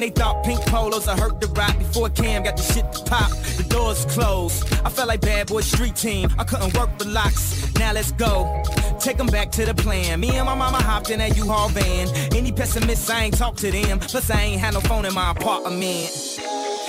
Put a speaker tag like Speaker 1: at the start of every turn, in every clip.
Speaker 1: when they thought pink polos I hurt the rock. Before Cam got the shit to pop, the doors closed. I felt like bad boy street team. I couldn't work the locks. Now let's go. Take them back to the plan. Me and my mama hopped in that U-Haul van. Any pessimists, I ain't talk to them. Plus, I ain't had no phone in my apartment.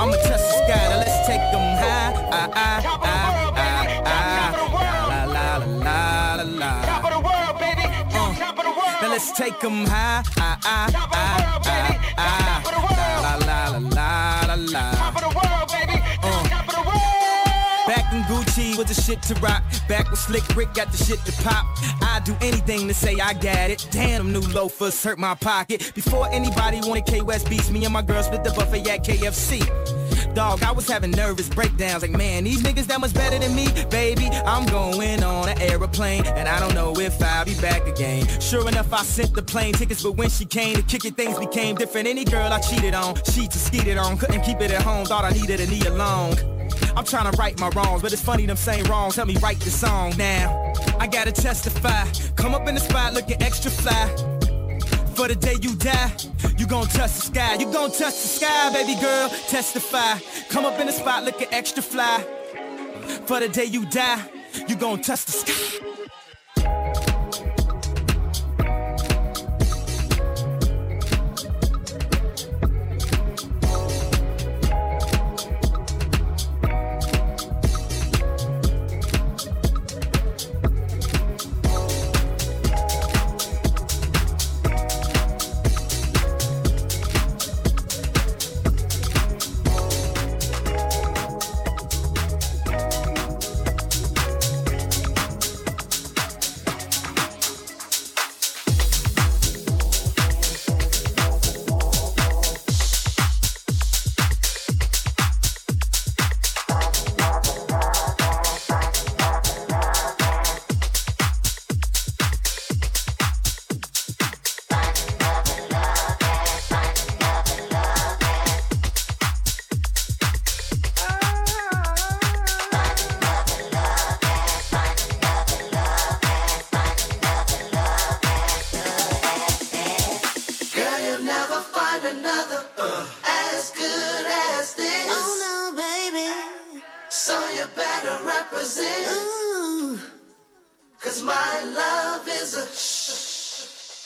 Speaker 1: I'ma touch the sky. Now let's take them high. Ah, ah, ah, ah, ah. La, la, la, la, la, la.
Speaker 2: Top of the world, baby.
Speaker 1: Uh,
Speaker 2: Top of the world.
Speaker 1: Now let's take them high. Ah, ah,
Speaker 2: Top of the
Speaker 1: ah,
Speaker 2: world, baby.
Speaker 1: ah,
Speaker 2: Top of the world.
Speaker 1: ah. La, la, la, Gucci was the shit to rock. Back with Slick Rick got the shit to pop. I'd do anything to say I got it. Damn, new loafers hurt my pocket. Before anybody wanted K West beats, me and my girl split the buffet at KFC. Dog, I was having nervous breakdowns. Like, man, these niggas that much better than me, baby. I'm going on an aeroplane, and I don't know if I'll be back again. Sure enough, I sent the plane tickets, but when she came to kick it, things became different. Any girl I cheated on, she to skeeted on, couldn't keep it at home. Thought I needed a knee along. I'm trying to right my wrongs, but it's funny them same wrongs help me write the song now. I gotta testify. Come up in the spot looking extra fly. For the day you die, you gon' touch the sky. You gon' touch the sky, baby girl. Testify. Come up in the spot looking extra fly. For the day you die, you gon' touch the sky.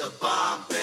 Speaker 3: The bomb,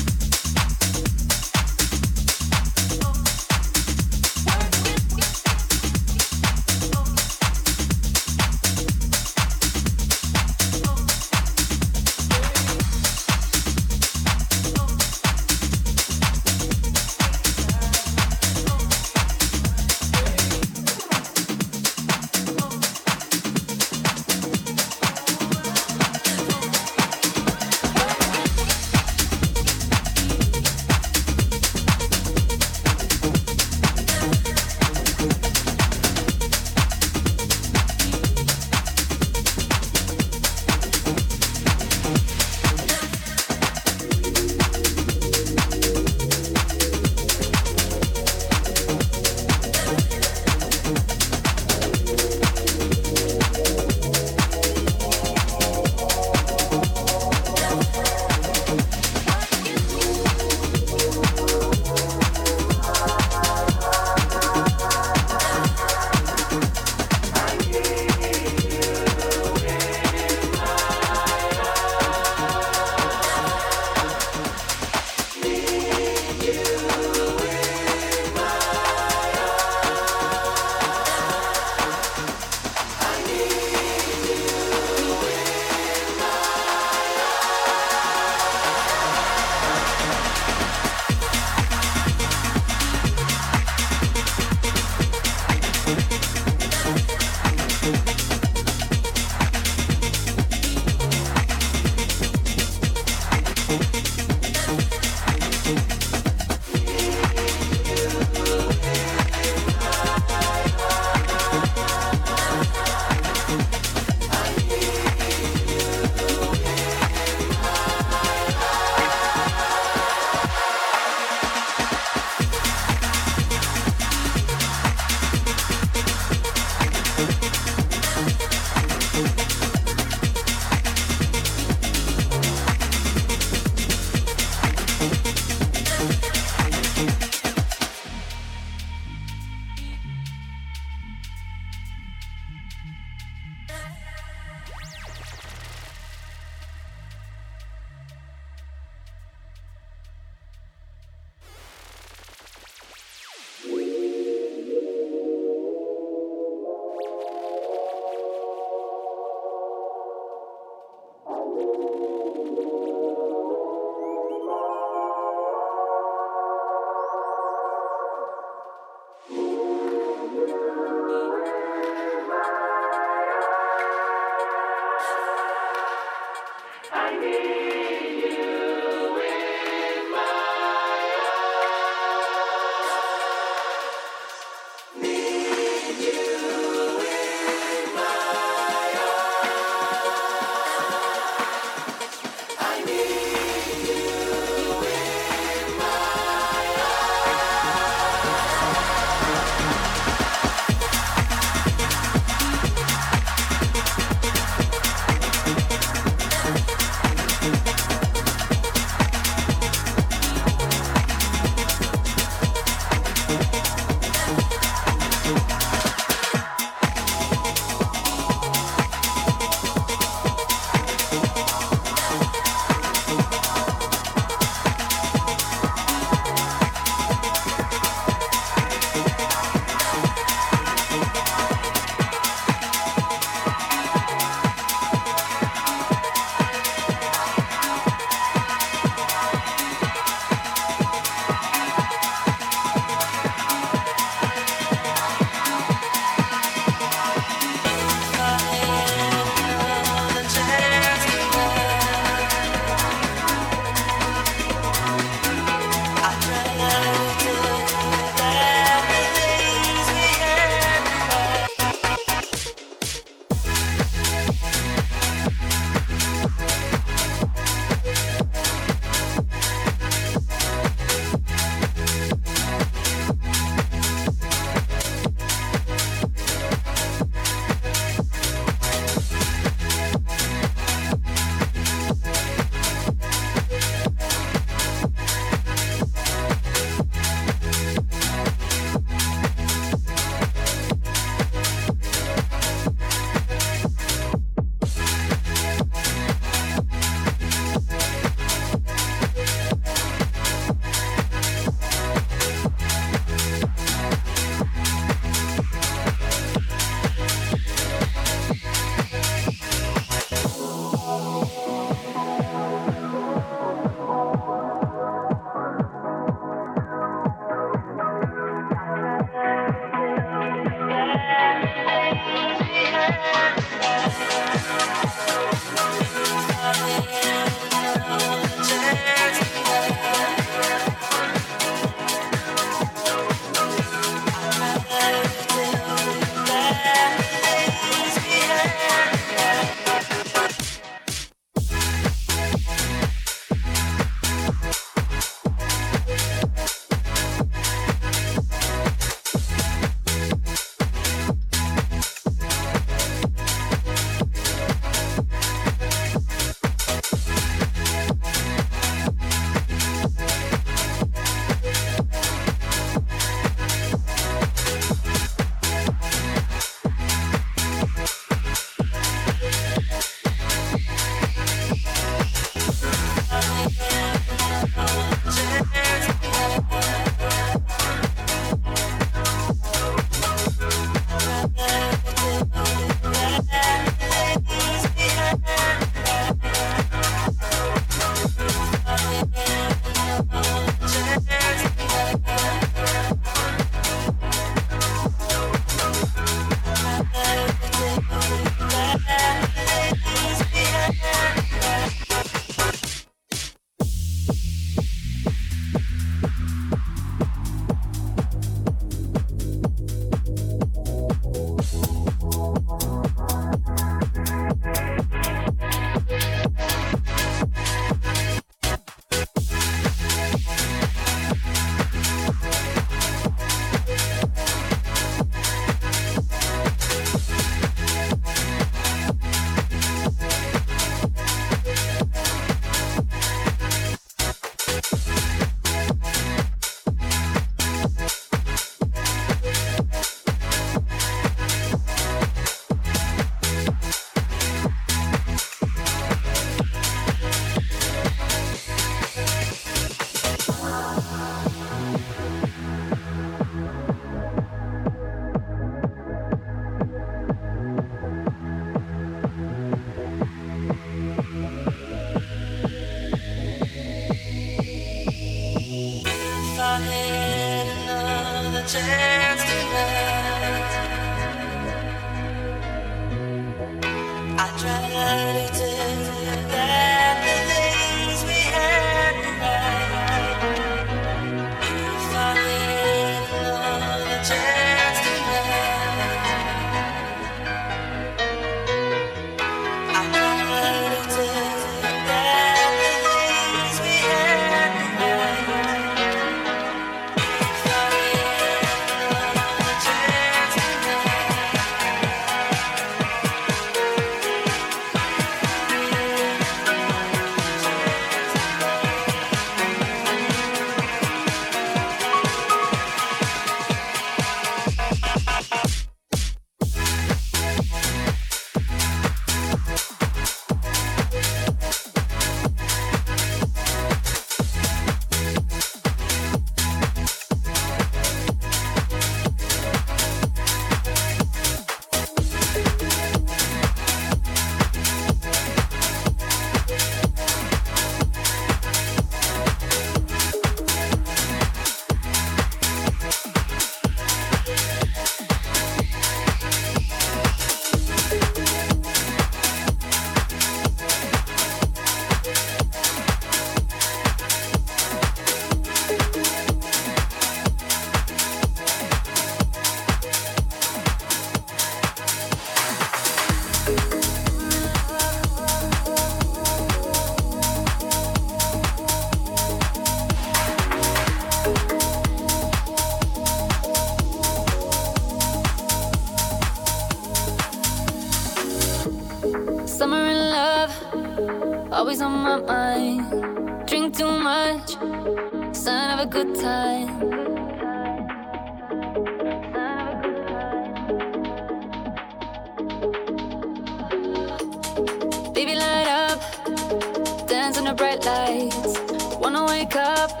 Speaker 3: lights. Wanna wake up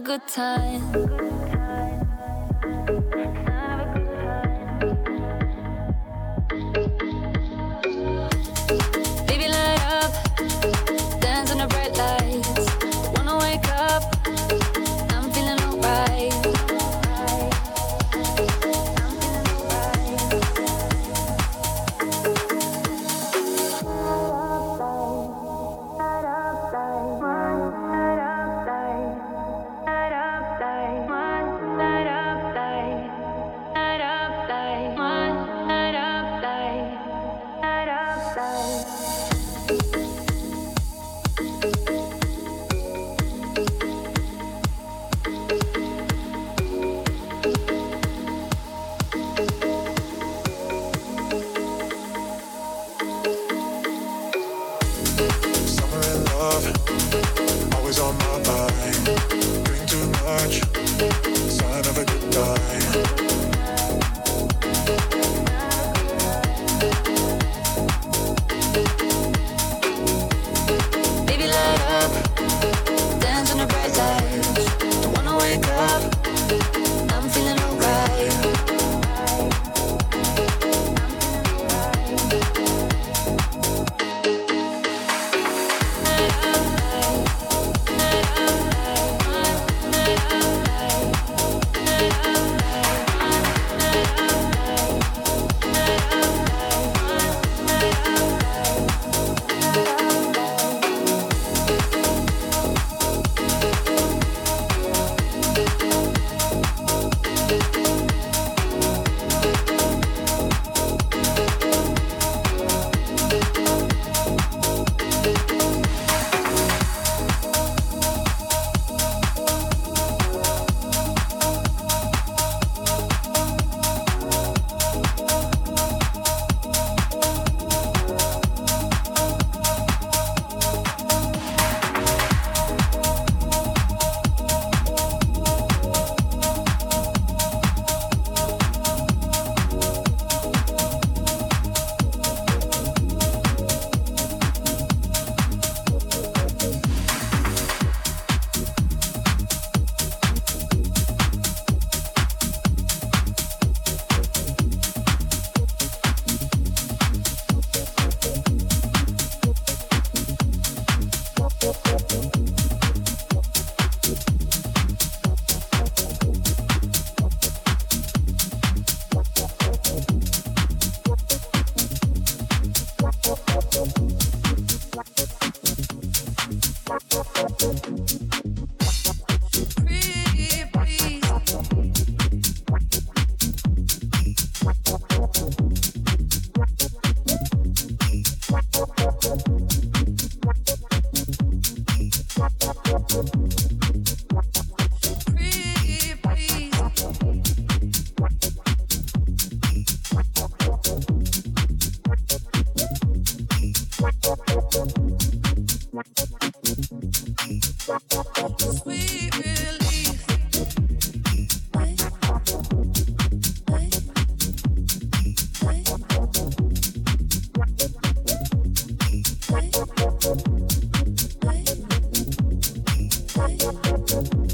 Speaker 4: good time.
Speaker 5: Thank you.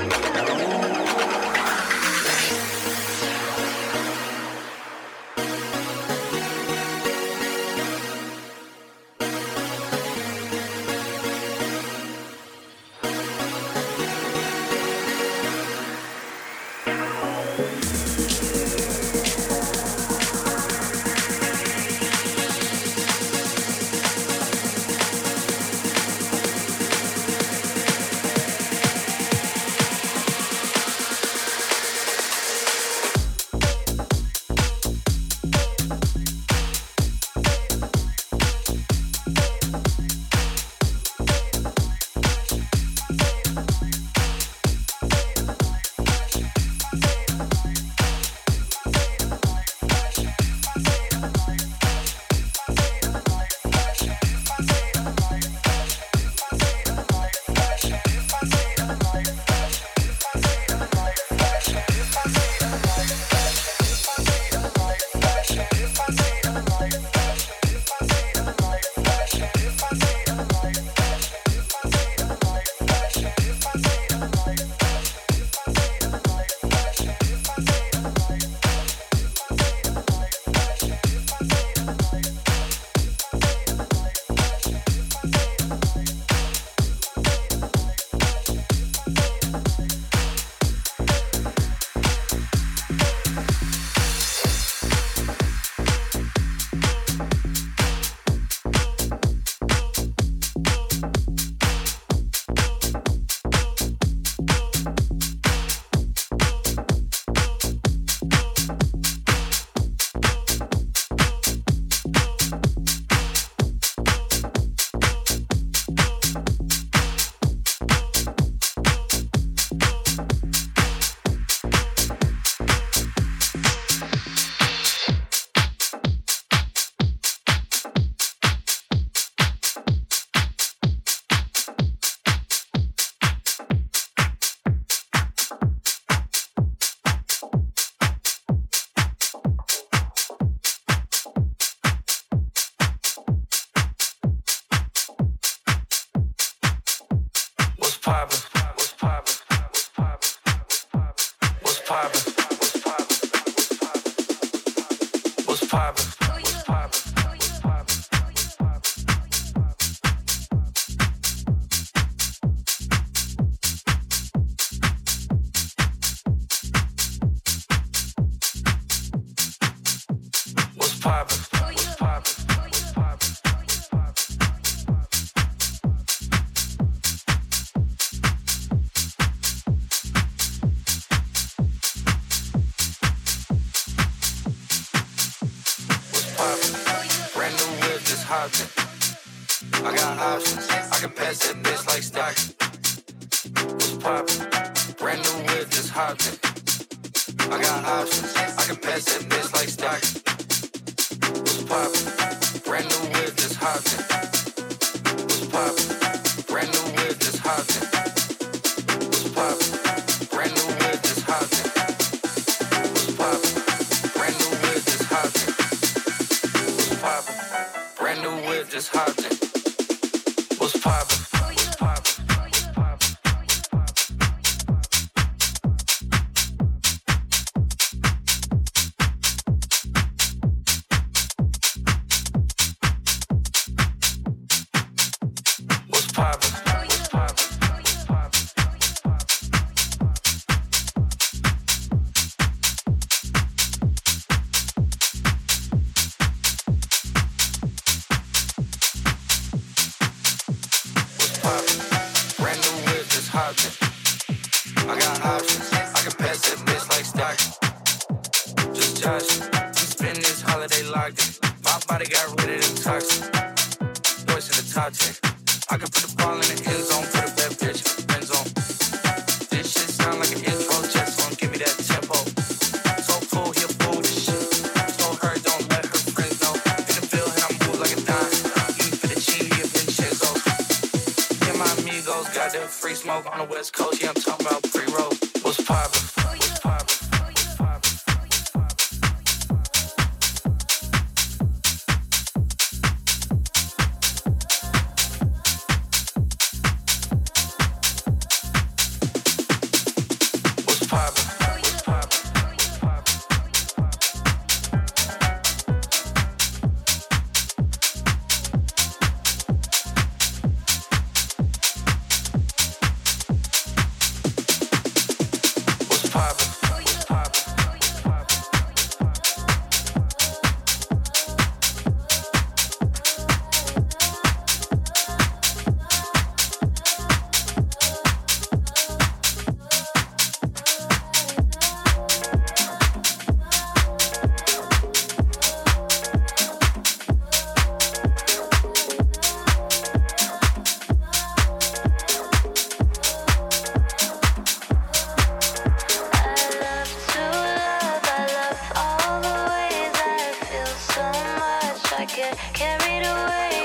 Speaker 6: get carried away.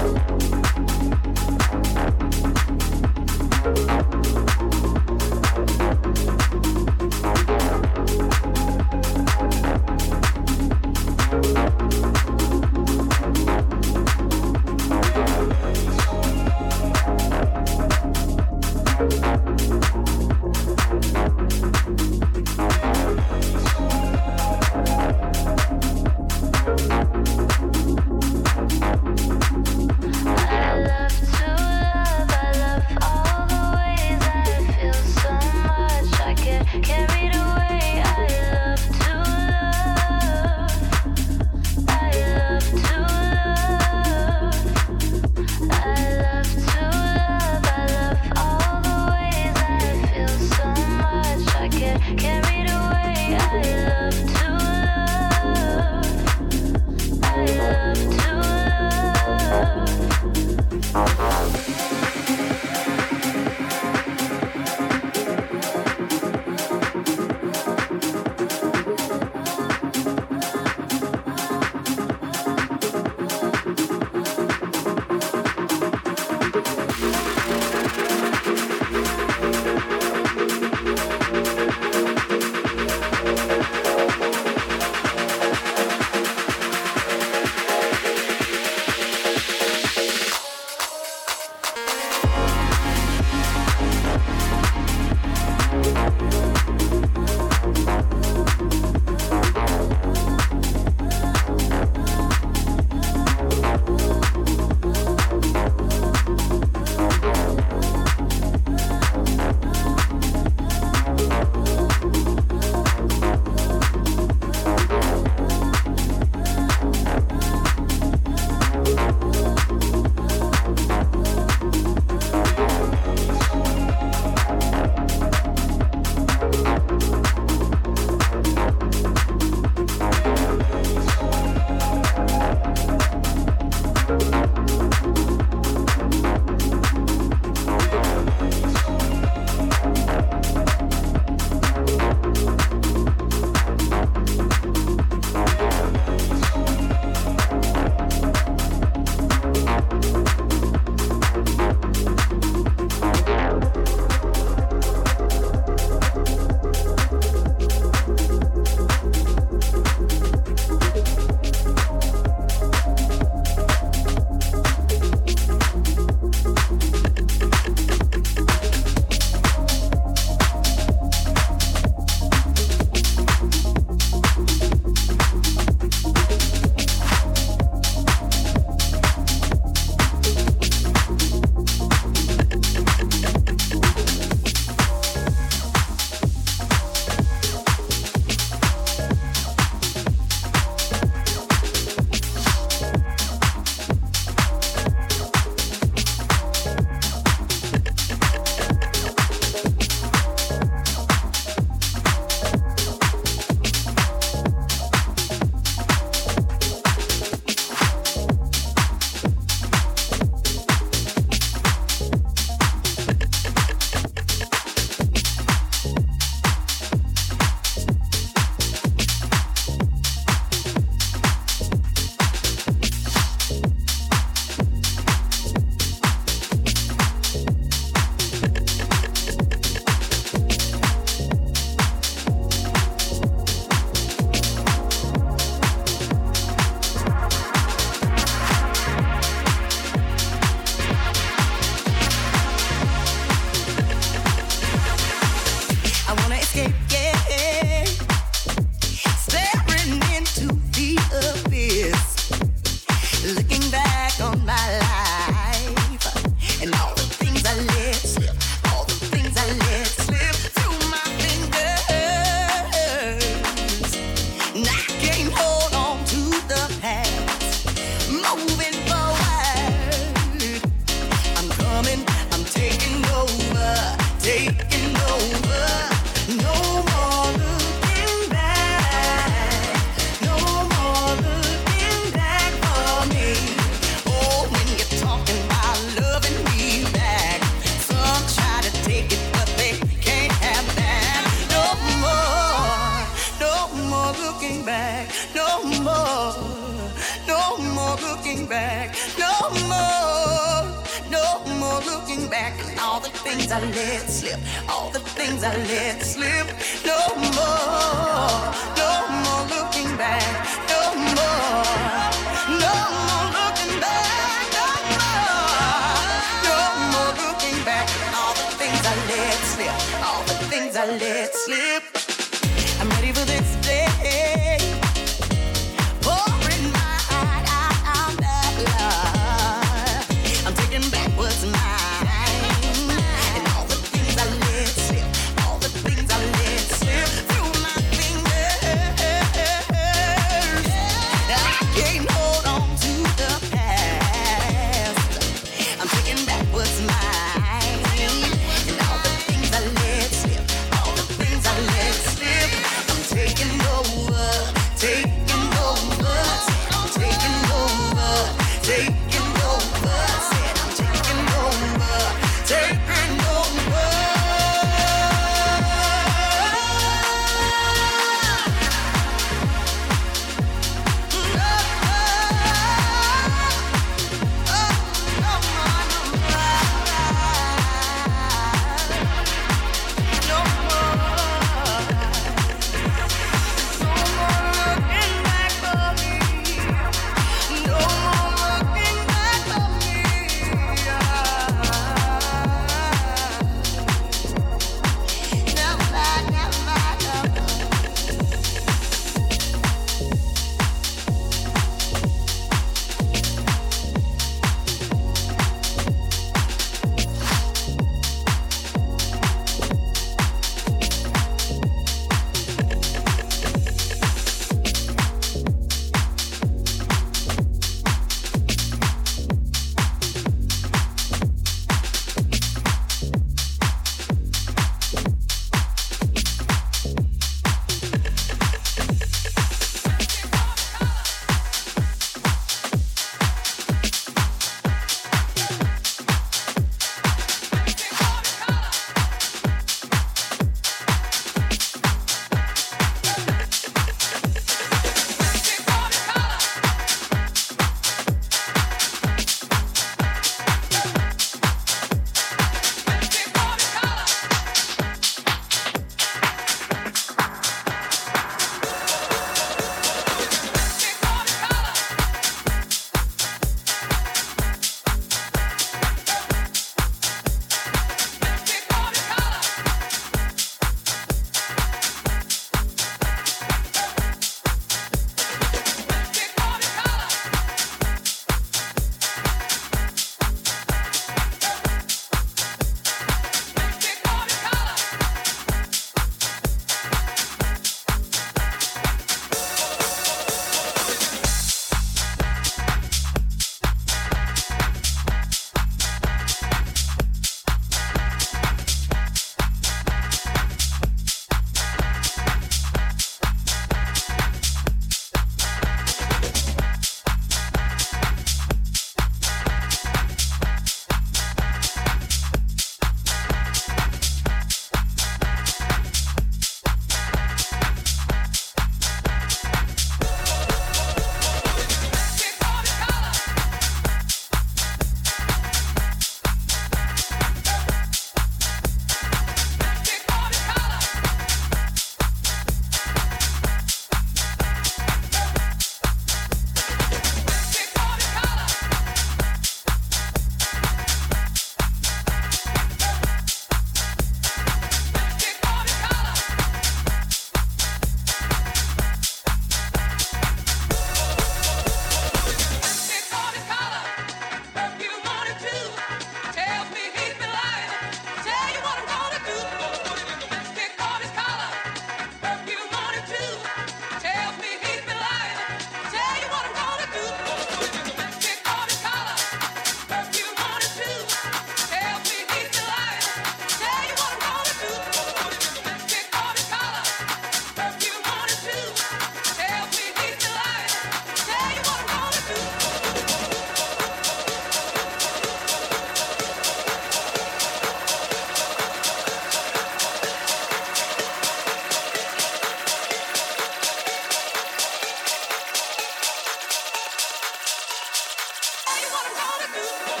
Speaker 6: I do.